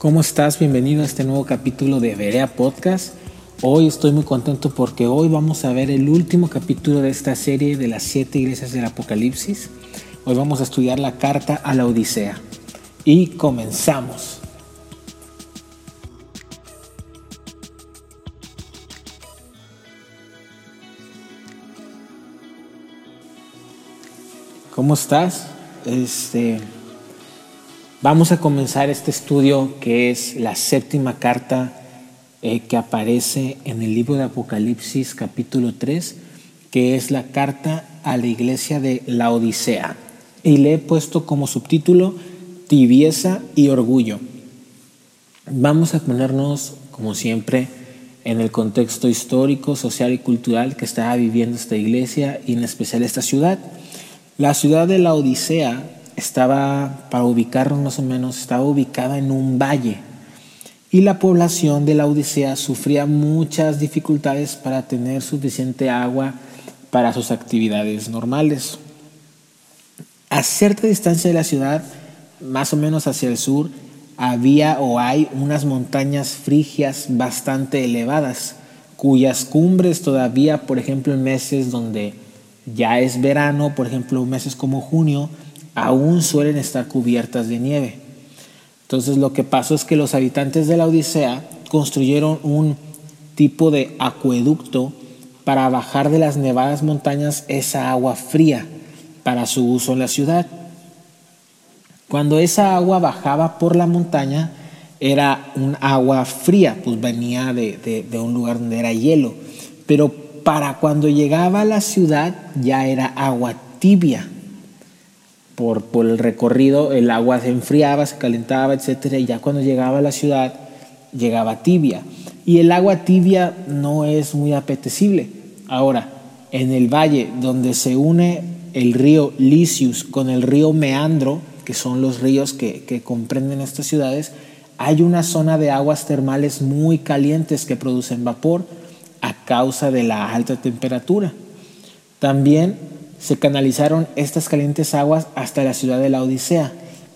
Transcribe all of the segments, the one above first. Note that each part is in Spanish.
¿Cómo estás? Bienvenido a este nuevo capítulo de Berea Podcast. Hoy estoy muy contento porque hoy vamos a ver el último capítulo de esta serie de las siete iglesias del Apocalipsis. Hoy vamos a estudiar la carta a la Odisea. Y comenzamos. ¿Cómo estás? Este, vamos a comenzar este estudio que es la séptima carta eh, que aparece en el libro de Apocalipsis capítulo 3, que es la carta a la iglesia de la Odisea. Y le he puesto como subtítulo tibieza y orgullo. Vamos a ponernos, como siempre, en el contexto histórico, social y cultural que estaba viviendo esta iglesia y en especial esta ciudad. La ciudad de la Odisea estaba, para ubicarnos más o menos, estaba ubicada en un valle y la población de la Odisea sufría muchas dificultades para tener suficiente agua para sus actividades normales. A cierta distancia de la ciudad, más o menos hacia el sur, había o hay unas montañas frigias bastante elevadas, cuyas cumbres todavía, por ejemplo, en meses donde ya es verano, por ejemplo, meses como junio, aún suelen estar cubiertas de nieve. Entonces lo que pasó es que los habitantes de la Odisea construyeron un tipo de acueducto para bajar de las nevadas montañas esa agua fría para su uso en la ciudad. Cuando esa agua bajaba por la montaña, era un agua fría, pues venía de, de un lugar donde era hielo. Pero para cuando llegaba a la ciudad ya era agua tibia. Por, el recorrido el agua se enfriaba, se calentaba, etc. Y ya cuando llegaba a la ciudad llegaba tibia. Y el agua tibia no es muy apetecible. Ahora, en el valle donde se une el río Licius con el río Meandro, que son los ríos que comprenden estas ciudades, hay una zona de aguas termales muy calientes que producen vapor a causa de la alta temperatura. También se canalizaron estas calientes aguas hasta la ciudad de la Odisea,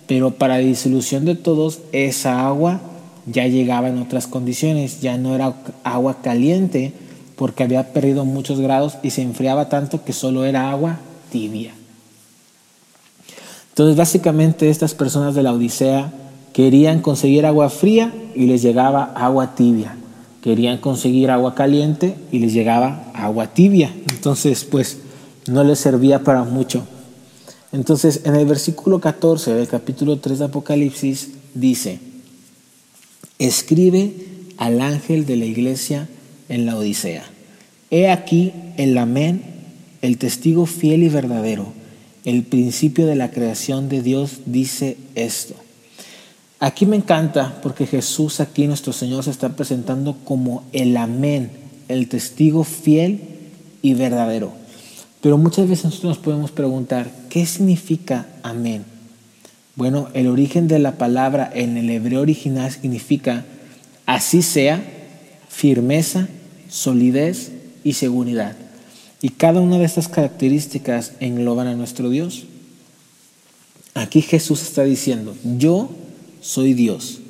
pero para disolución de todos, esa agua ya llegaba en otras condiciones, ya no era agua caliente porque había perdido muchos grados y se enfriaba tanto que solo era agua tibia. Entonces básicamente estas personas de la Odisea querían conseguir agua fría y les llegaba agua tibia querían conseguir agua caliente y les llegaba agua tibia. Entonces, pues no les servía para mucho. Entonces, en el versículo 14 del capítulo 3 de Apocalipsis dice, escribe al ángel de la iglesia en la Odisea. He aquí el amén, el testigo fiel y verdadero, el principio de la creación de Dios dice esto. Aquí me encanta porque Jesús aquí, nuestro Señor, se está presentando como el amén, el testigo fiel y verdadero. Pero muchas veces nosotros nos podemos preguntar, ¿qué significa amén? Bueno, el origen de la palabra en el hebreo original significa así sea, firmeza, solidez y seguridad. Y cada una de estas características engloban a nuestro Dios. Aquí Jesús está diciendo, yo soy Dios.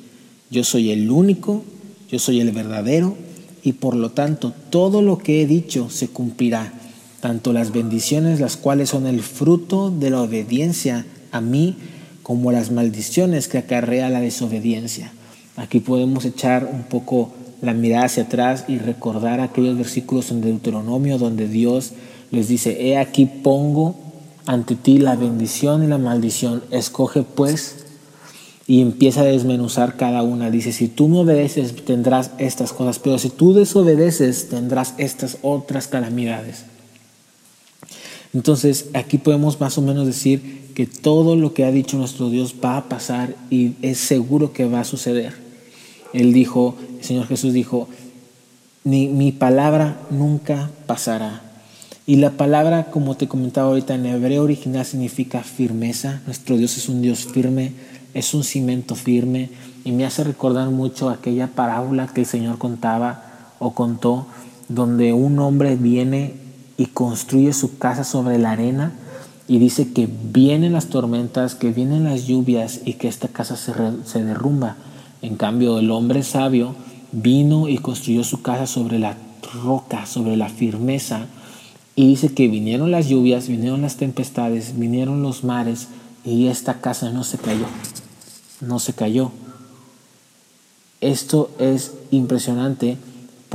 Yo soy el único, yo soy el verdadero y por lo tanto todo lo que he dicho se cumplirá, tanto las bendiciones las cuales son el fruto de la obediencia a mí como las maldiciones que acarrea la desobediencia. Aquí podemos echar un poco la mirada hacia atrás y recordar aquellos versículos en Deuteronomio donde Dios les dice, he aquí pongo ante ti la bendición y la maldición, escoge pues y empieza a desmenuzar cada una. Dice, si tú me obedeces tendrás estas cosas, pero si tú desobedeces tendrás estas otras calamidades. Entonces aquí podemos más o menos decir que todo lo que ha dicho nuestro Dios va a pasar y es seguro que va a suceder. Él dijo, el Señor Jesús dijo, ni mi palabra nunca pasará. Y la palabra, como te comentaba ahorita, en hebreo original significa firmeza. Nuestro Dios es un Dios firme es un cimento firme y me hace recordar mucho aquella parábola que el Señor contaba o contó, donde un hombre viene y construye su casa sobre la arena y dice que vienen las tormentas, que vienen las lluvias y que esta casa se, se derrumba, En cambio, el hombre sabio vino y construyó su casa sobre la roca, sobre la firmeza. Y dice que vinieron las lluvias, vinieron las tempestades, vinieron los mares y esta casa no se cayó. No se cayó. Esto es impresionante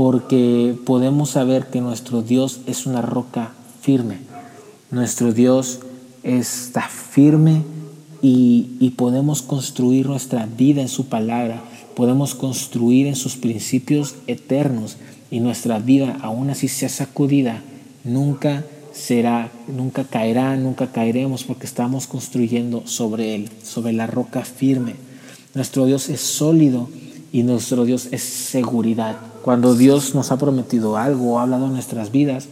porque podemos saber que nuestro Dios es una roca firme. Nuestro Dios está firme y, podemos construir nuestra vida en su palabra, podemos construir en sus principios eternos y nuestra vida, aún así sea sacudida, nunca será, nunca caerá, nunca caeremos porque estamos construyendo sobre Él, sobre la roca firme. Nuestro Dios es sólido y nuestro Dios es seguridad. Cuando Dios nos ha prometido algo ha hablado en nuestras vidas,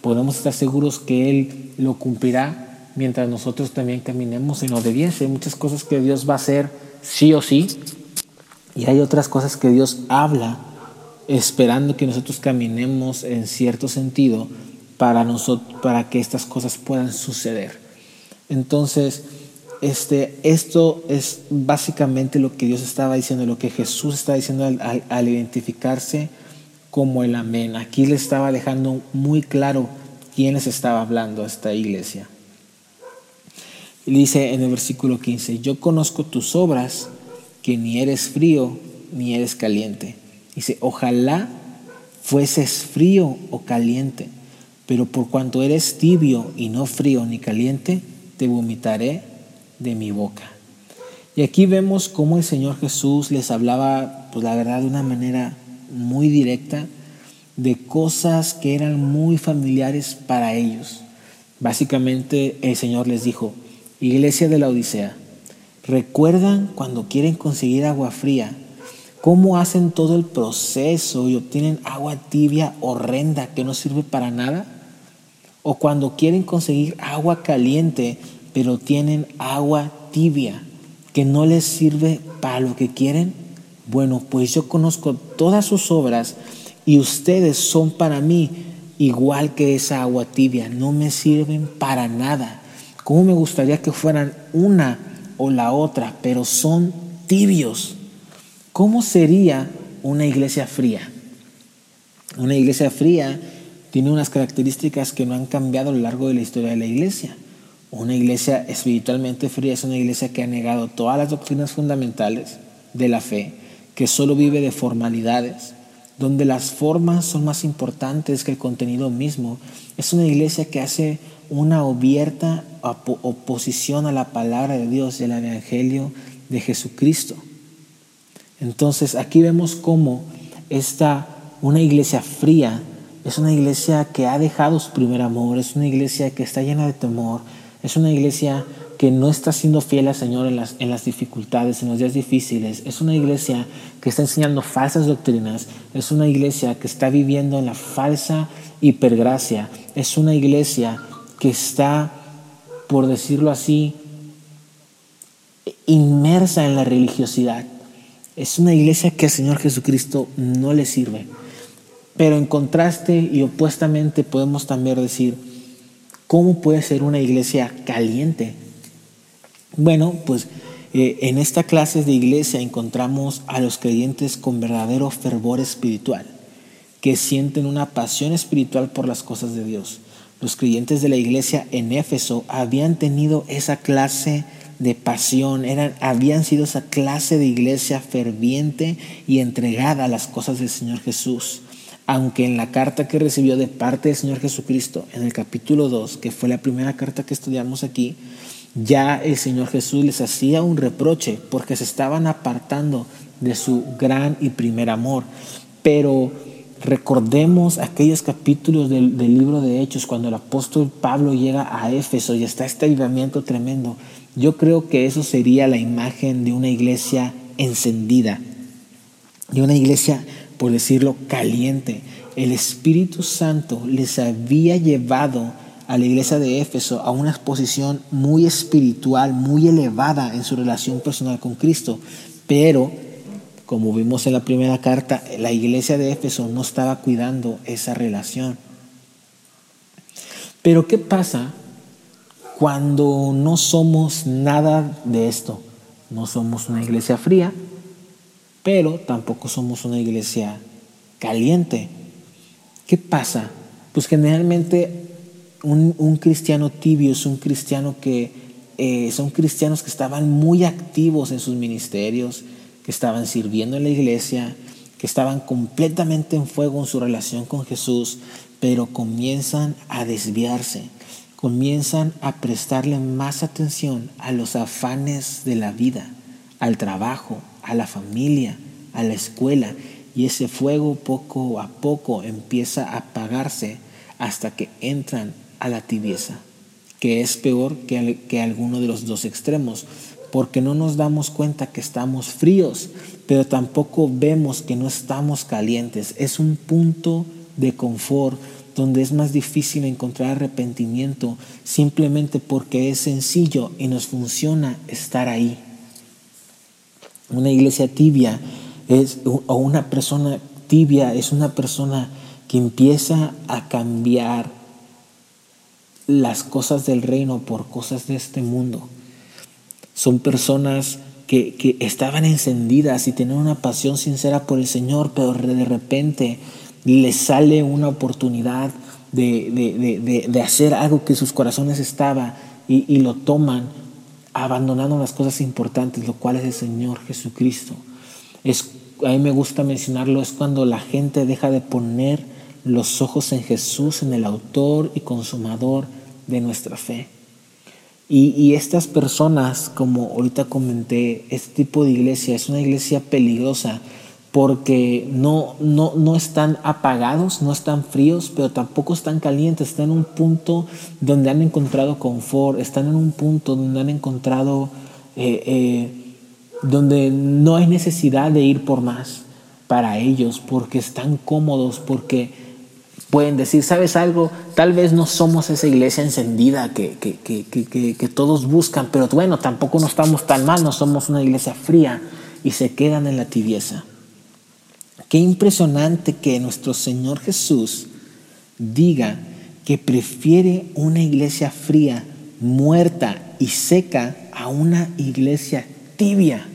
podemos estar seguros que Él lo cumplirá mientras nosotros también caminemos en obediencia. Hay muchas cosas que Dios va a hacer sí o sí y hay otras cosas que Dios habla esperando que nosotros caminemos en cierto sentido para, nosotros, para que estas cosas puedan suceder. Entonces, este, esto es básicamente lo que Dios estaba diciendo, lo que Jesús está diciendo al, al identificarse como el amén. Aquí le estaba dejando muy claro quién les estaba hablando a esta iglesia. Y dice en el versículo 15, yo conozco tus obras, que ni eres frío ni eres caliente. Dice, ojalá fueses frío o caliente, pero por cuanto eres tibio y no frío ni caliente, te vomitaré de mi boca. Y aquí vemos cómo el Señor Jesús les hablaba, pues la verdad, de una manera muy directa, de cosas que eran muy familiares para ellos. Básicamente el Señor les dijo, Iglesia de la Odisea, ¿recuerdan cuando quieren conseguir agua fría? ¿Cómo hacen todo el proceso y obtienen agua tibia horrenda que no sirve para nada? ¿O cuando quieren conseguir agua caliente pero tienen agua tibia que no les sirve para lo que quieren? Bueno, pues yo conozco todas sus obras y ustedes son para mí igual que esa agua tibia, no me sirven para nada. ¿Cómo me gustaría que fueran una o la otra, pero son tibios? ¿Cómo sería una iglesia fría? Una iglesia fría tiene unas características que no han cambiado a lo largo de la historia de la iglesia. Una iglesia espiritualmente fría es una iglesia que ha negado todas las doctrinas fundamentales de la fe, que solo vive de formalidades, donde las formas son más importantes que el contenido mismo. Es una iglesia que hace una abierta oposición a la palabra de Dios y al Evangelio de Jesucristo. Entonces aquí vemos cómo esta, una iglesia fría, es una iglesia que ha dejado su primer amor, es una iglesia que está llena de temor, es una iglesia que no está siendo fiel al Señor en las, en las dificultades, en los días difíciles. Es una iglesia que está enseñando falsas doctrinas. Es una iglesia que está viviendo en la falsa hipergracia. Es una iglesia que está, por decirlo así, inmersa en la religiosidad. Es una iglesia que al Señor Jesucristo no le sirve. Pero en contraste y opuestamente podemos también decir, ¿cómo puede ser una iglesia caliente? Bueno, pues eh, en esta clase de iglesia encontramos a los creyentes con verdadero fervor espiritual, que sienten una pasión espiritual por las cosas de Dios los creyentes de la iglesia en Éfeso habían tenido esa clase de pasión, eran, habían sido esa clase de iglesia ferviente y entregada a las cosas del Señor Jesús. Aunque en la carta que recibió de parte del Señor Jesucristo, en el capítulo 2, que fue la primera carta que estudiamos aquí, ya el Señor Jesús les hacía un reproche porque se estaban apartando de su gran y primer amor. Pero Recordemos aquellos capítulos del, libro de Hechos cuando el apóstol Pablo llega a Éfeso y está este avivamiento tremendo. Yo creo que eso sería la imagen de una iglesia encendida, de una iglesia, por decirlo, caliente. El Espíritu Santo les había llevado a la iglesia de Éfeso a una exposición muy espiritual, muy elevada en su relación personal con Cristo, pero como vimos en la primera carta, la iglesia de Éfeso no estaba cuidando esa relación. Pero ¿qué pasa cuando no somos nada de esto? No somos una iglesia fría, pero tampoco somos una iglesia caliente. ¿Qué pasa? Pues generalmente un, cristiano tibio es un cristiano que eh, son cristianos que estaban muy activos en sus ministerios, que estaban sirviendo en la iglesia, que estaban completamente en fuego en su relación con Jesús, pero comienzan a desviarse, comienzan a prestarle más atención a los afanes de la vida, al trabajo, a la familia, a la escuela, y ese fuego poco a poco empieza a apagarse hasta que entran a la tibieza, que es peor que, que alguno de los dos extremos, porque no nos damos cuenta que estamos fríos, pero tampoco vemos que no estamos calientes. Es un punto de confort donde es más difícil encontrar arrepentimiento simplemente porque es sencillo y nos funciona estar ahí. Una iglesia tibia es, o una persona tibia es una persona que empieza a cambiar las cosas del reino por cosas de este mundo. Son personas que, estaban encendidas y tenían una pasión sincera por el Señor, pero de repente les sale una oportunidad de, hacer algo que sus corazones estaba y, lo toman abandonando las cosas importantes, lo cual es el Señor Jesucristo. Es, a mí me gusta mencionarlo, es cuando la gente deja de poner los ojos en Jesús, en el autor y consumador de nuestra fe. Y, estas personas, como ahorita comenté, este tipo de iglesia es una iglesia peligrosa porque no, no, no están apagados, no están fríos, pero tampoco están calientes, están en un punto donde han encontrado confort, están en un punto donde han encontrado, eh, eh, donde no hay necesidad de ir por más para ellos, porque están cómodos, porque Pueden decir, ¿sabes algo? Tal vez no somos esa iglesia encendida que, que, todos buscan, pero bueno, tampoco no estamos tan mal, no somos una iglesia fría y se quedan en la tibieza. Qué impresionante que nuestro Señor Jesús diga que prefiere una iglesia fría, muerta y seca a una iglesia tibia.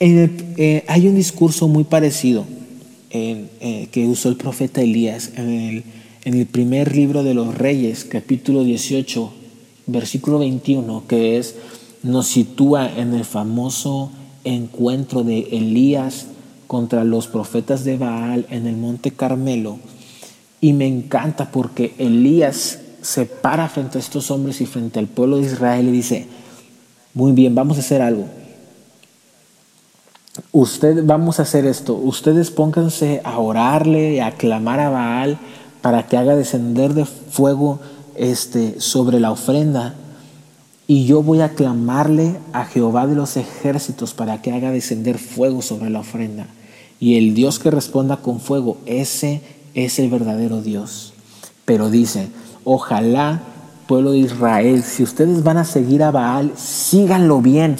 Eh, hay un discurso muy parecido eh, que usó el profeta Elías en el, en el primer libro de los Reyes, capítulo 18, versículo 21, que es, nos sitúa en el famoso encuentro de Elías contra los profetas de Baal en el monte Carmelo. Y me encanta porque Elías se para frente a estos hombres y frente al pueblo de Israel y dice, muy bien, vamos a hacer algo usted, vamos a hacer esto, ustedes pónganse a orarle, a clamar a Baal para que haga descender de fuego este, sobre la ofrenda. Y yo voy a clamarle a Jehová de los ejércitos para que haga descender fuego sobre la ofrenda. Y el Dios que responda con fuego, ese es el verdadero Dios. Pero dice, ojalá, pueblo de Israel, si ustedes van a seguir a Baal, síganlo bien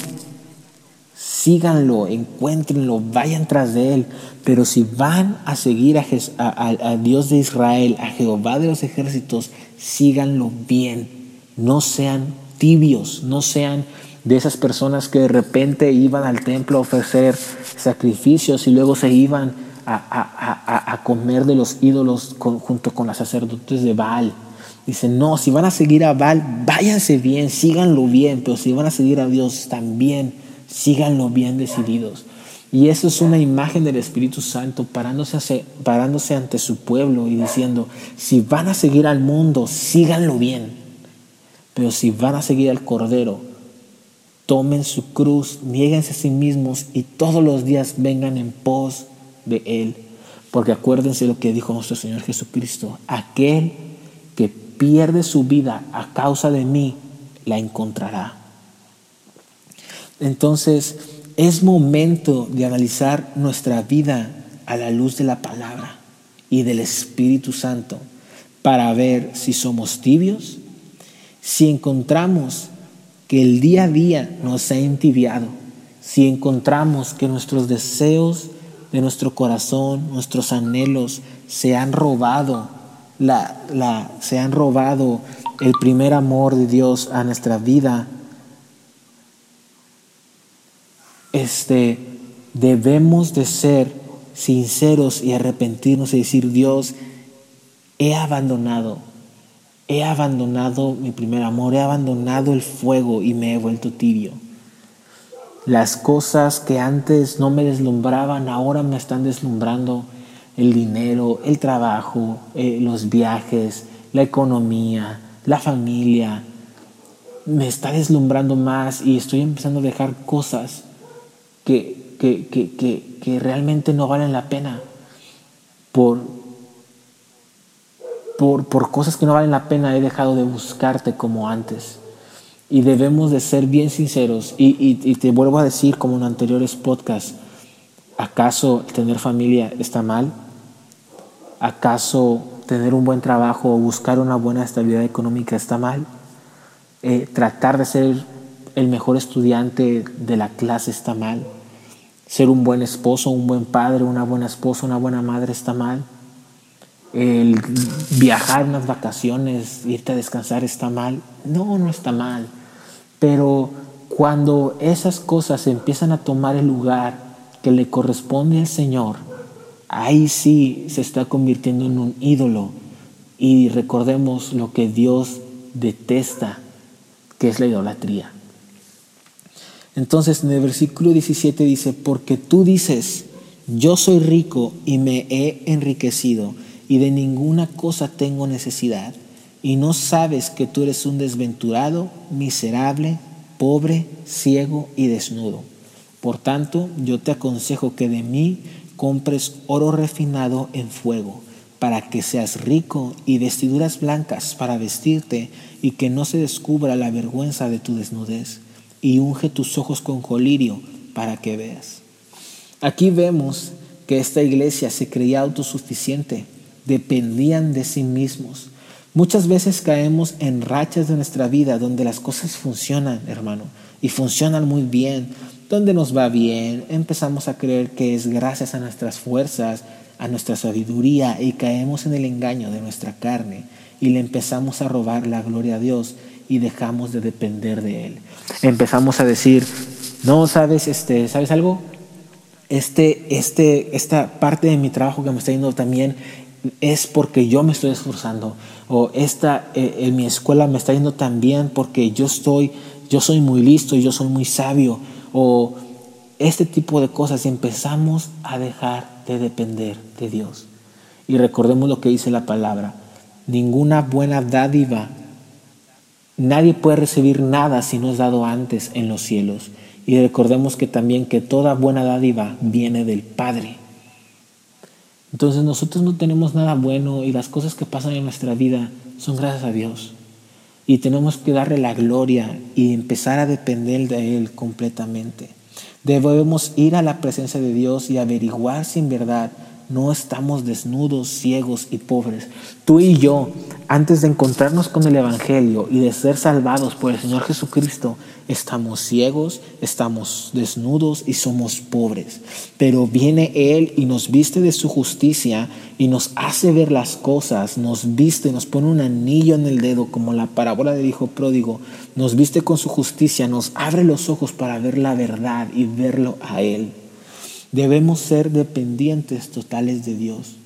síganlo, encuéntrenlo, vayan tras de él. Pero si van a seguir a, Dios de Israel, a Jehová de los ejércitos, síganlo bien. No sean tibios, no sean de esas personas que de repente iban al templo a ofrecer sacrificios y luego se iban a, comer de los ídolos junto con los sacerdotes de Baal. Dicen, no, si van a seguir a Baal, váyanse bien, síganlo bien, pero si van a seguir a Dios, también síganlo bien decididos. Y eso es una imagen del Espíritu Santo parándose, parándose ante su pueblo y diciendo, si van a seguir al mundo, síganlo bien. Pero si van a seguir al Cordero, tomen su cruz, nieguense a sí mismos y todos los días vengan en pos de Él. Porque acuérdense lo que dijo nuestro Señor Jesucristo, aquel que pierde su vida a causa de mí, la encontrará. Entonces, es momento de analizar nuestra vida a la luz de la palabra y del Espíritu Santo para ver si somos tibios, si encontramos que el día a día nos ha entibiado, si encontramos que nuestros deseos de nuestro corazón, nuestros anhelos se han robado, se han robado el primer amor de Dios a nuestra vida este, debemos de ser sinceros y arrepentirnos y decir, Dios, he abandonado, he abandonado mi primer amor, he abandonado el fuego y me he vuelto tibio. Las cosas que antes no me deslumbraban, ahora me están deslumbrando. El dinero, el trabajo, eh, los viajes, la economía, la familia. Me está deslumbrando más y estoy empezando a dejar cosas que, que, realmente no valen la pena por, por, por cosas que no valen la pena. He dejado de buscarte como antes. Y debemos de ser bien sinceros. Y, te vuelvo a decir, como en anteriores podcasts, ¿acaso tener familia está mal? ¿Acaso tener un buen trabajo o buscar una buena estabilidad económica está mal? Eh, ¿Tratar de ser el mejor estudiante de la clase está mal? ¿Ser un buen esposo, un buen padre, una buena esposa, una buena madre está mal? ¿El viajar unas vacaciones, irte a descansar está mal? No, no está mal. Pero cuando esas cosas empiezan a tomar el lugar que le corresponde al Señor, ahí sí se está convirtiendo en un ídolo. Y recordemos lo que Dios detesta, que es la idolatría. Entonces en el versículo 17 dice, porque tú dices, yo soy rico y me he enriquecido y de ninguna cosa tengo necesidad y no sabes que tú eres un desventurado, miserable, pobre, ciego y desnudo. Por tanto, yo te aconsejo que de mí compres oro refinado en fuego, para que seas rico y vestiduras blancas para vestirte y que no se descubra la vergüenza de tu desnudez, y unge tus ojos con colirio para que veas. Aquí vemos que esta iglesia se creía autosuficiente, dependían de sí mismos, Muchas veces caemos en rachas de nuestra vida donde las cosas funcionan, hermano, y funcionan muy bien, donde nos va bien, empezamos a creer que es gracias a nuestras fuerzas, a nuestra sabiduría y caemos en el engaño de nuestra carne y le empezamos a robar la gloria a Dios y dejamos de depender de él. Empezamos a decir, "No, sabes, este, ¿sabes algo? Este este esta parte de mi trabajo que me está yendo también es porque yo me estoy esforzando o esta eh, en mi escuela me está yendo tan bien porque yo estoy yo soy muy listo y yo soy muy sabio o este tipo de cosas y empezamos a dejar de depender de Dios. Y recordemos lo que dice la palabra, ninguna buena dádiva nadie puede recibir nada si no es dado antes en los cielos. Y recordemos que también que toda buena dádiva viene del Padre entonces nosotros no tenemos nada bueno y las cosas que pasan en nuestra vida son gracias a Dios. Y tenemos que darle la gloria y empezar a depender de Él completamente. Debemos ir a la presencia de Dios y averiguar si en verdad no estamos desnudos, ciegos y pobres. Tú y yo, antes de encontrarnos con el Evangelio y de ser salvados por el Señor Jesucristo, estamos ciegos, estamos desnudos y somos pobres. Pero viene Él y nos viste de su justicia y nos hace ver las cosas, nos viste, nos pone un anillo en el dedo, como la parábola del Hijo Pródigo, nos viste con su justicia, nos abre los ojos para ver la verdad y verlo a Él. Debemos ser dependientes totales de Dios.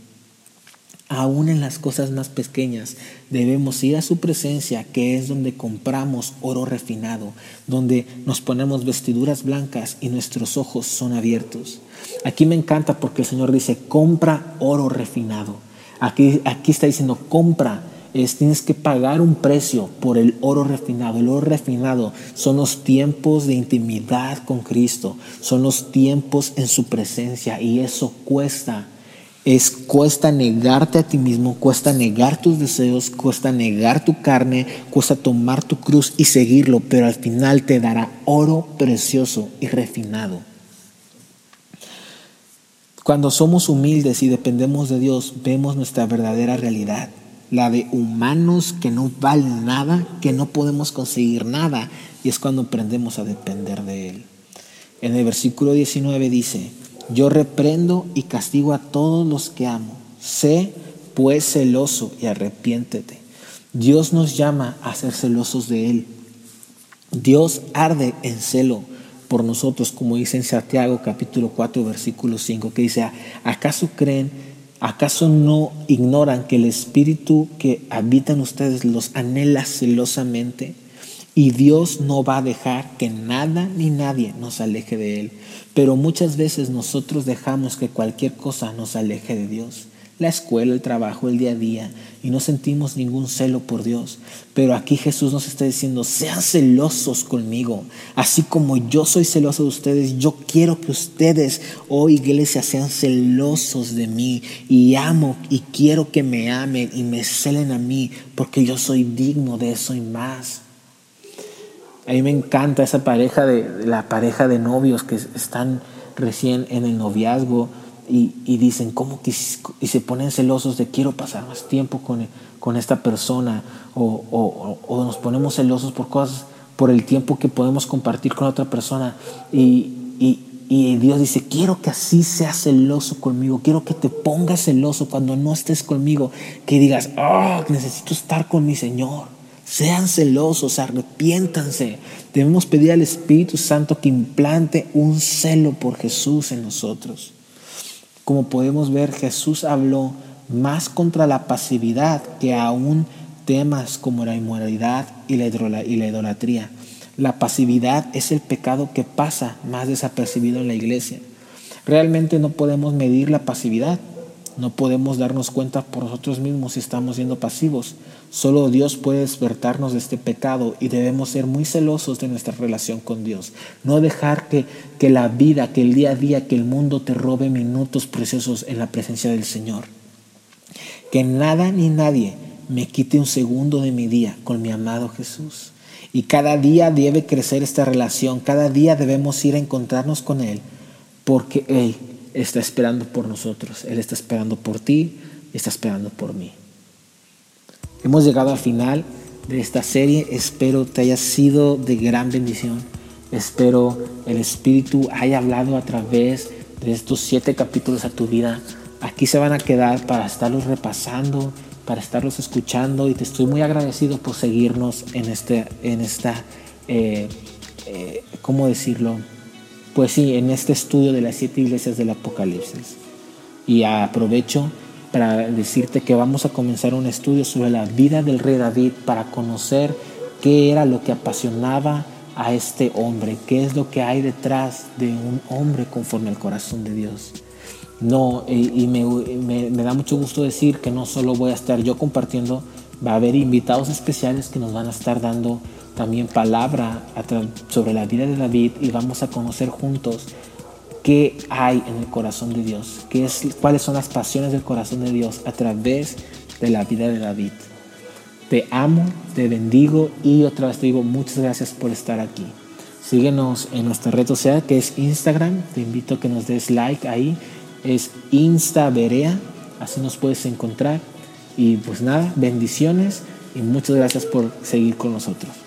Aún en las cosas más pequeñas debemos ir a su presencia, que es donde compramos oro refinado, donde nos ponemos vestiduras blancas y nuestros ojos son abiertos. Aquí me encanta porque el Señor dice, compra oro refinado. Aquí, aquí está diciendo, compra es tienes que pagar un precio por el oro refinado. El oro refinado son los tiempos de intimidad con Cristo, son los tiempos en su presencia y eso cuesta. Es cuesta negarte a ti mismo, cuesta negar tus deseos, cuesta negar tu carne, cuesta tomar tu cruz y seguirlo, pero al final te dará oro precioso y refinado. Cuando somos humildes y dependemos de Dios, vemos nuestra verdadera realidad la de humanos que no valen nada, que no podemos conseguir nada, y es cuando aprendemos a depender de Él. En el versículo 19 dice, yo reprendo y castigo a todos los que amo. Sé pues celoso y arrepiéntete. Dios nos llama a ser celosos de Él. Dios arde en celo por nosotros, como dice en Santiago capítulo 4, versículo 5, que dice, ¿acaso creen, acaso no ignoran que el Espíritu que habita en ustedes los anhela celosamente? Y Dios no va a dejar que nada ni nadie nos aleje de Él. Pero muchas veces nosotros dejamos que cualquier cosa nos aleje de Dios la escuela, el trabajo, el día a día, y no sentimos ningún celo por Dios. Pero aquí Jesús nos está diciendo, sean celosos conmigo, así como yo soy celoso de ustedes, yo quiero que ustedes, oh iglesia, sean celosos de mí, y amo y quiero que me amen y me celen a mí, porque yo soy digno de eso y más. A mí me encanta esa pareja de la pareja de novios que están recién en el noviazgo y, dicen, ¿cómo que? Y se ponen celosos de quiero pasar más tiempo con, con esta persona o, o, nos ponemos celosos por cosas, por el tiempo que podemos compartir con otra persona y, y, y Dios dice, quiero que así seas celoso conmigo, quiero que te pongas celoso cuando no estés conmigo, que digas, oh, necesito estar con mi Señor. Sean celosos, arrepiéntanse. Debemos pedir al Espíritu Santo que implante un celo por Jesús en nosotros. Como podemos ver, Jesús habló más contra la pasividad que aún temas como la inmoralidad y la idolatría. La pasividad es el pecado que pasa más desapercibido en la iglesia. Realmente no podemos medir la pasividad, no podemos darnos cuenta por nosotros mismos si estamos siendo pasivos. Solo Dios puede despertarnos de este pecado y debemos ser muy celosos de nuestra relación con Dios. No dejar que, que la vida, que el día a día, que el mundo te robe minutos preciosos en la presencia del Señor. Que nada ni nadie me quite un segundo de mi día con mi amado Jesús. Y cada día debe crecer esta relación, cada día debemos ir a encontrarnos con Él, porque Él está esperando por nosotros. Él está esperando por ti, está esperando por mí. Hemos llegado al final de esta serie. Espero te haya sido de gran bendición. Espero el Espíritu haya hablado a través de estos siete capítulos a tu vida. Aquí se van a quedar para estarlos repasando, para estarlos escuchando y te estoy muy agradecido por seguirnos en, este, en esta, eh, eh, ¿cómo decirlo? Pues sí, en este estudio de las siete iglesias del Apocalipsis. Y aprovecho para decirte que vamos a comenzar un estudio sobre la vida del rey David para conocer qué era lo que apasionaba a este hombre, qué es lo que hay detrás de un hombre conforme al corazón de Dios. No, y, me, me, da mucho gusto decir que no solo voy a estar yo compartiendo, va a haber invitados especiales que nos van a estar dando también palabra sobre la vida de David y vamos a conocer juntos qué hay en el corazón de Dios, qué es, cuáles son las pasiones del corazón de Dios a través de la vida de David. Te amo, te bendigo y otra vez te digo muchas gracias por estar aquí. Síguenos en nuestra red social que es Instagram. Te invito a que nos des like ahí. Es Instaverea. Así nos puedes encontrar. Y pues nada, bendiciones y muchas gracias por seguir con nosotros.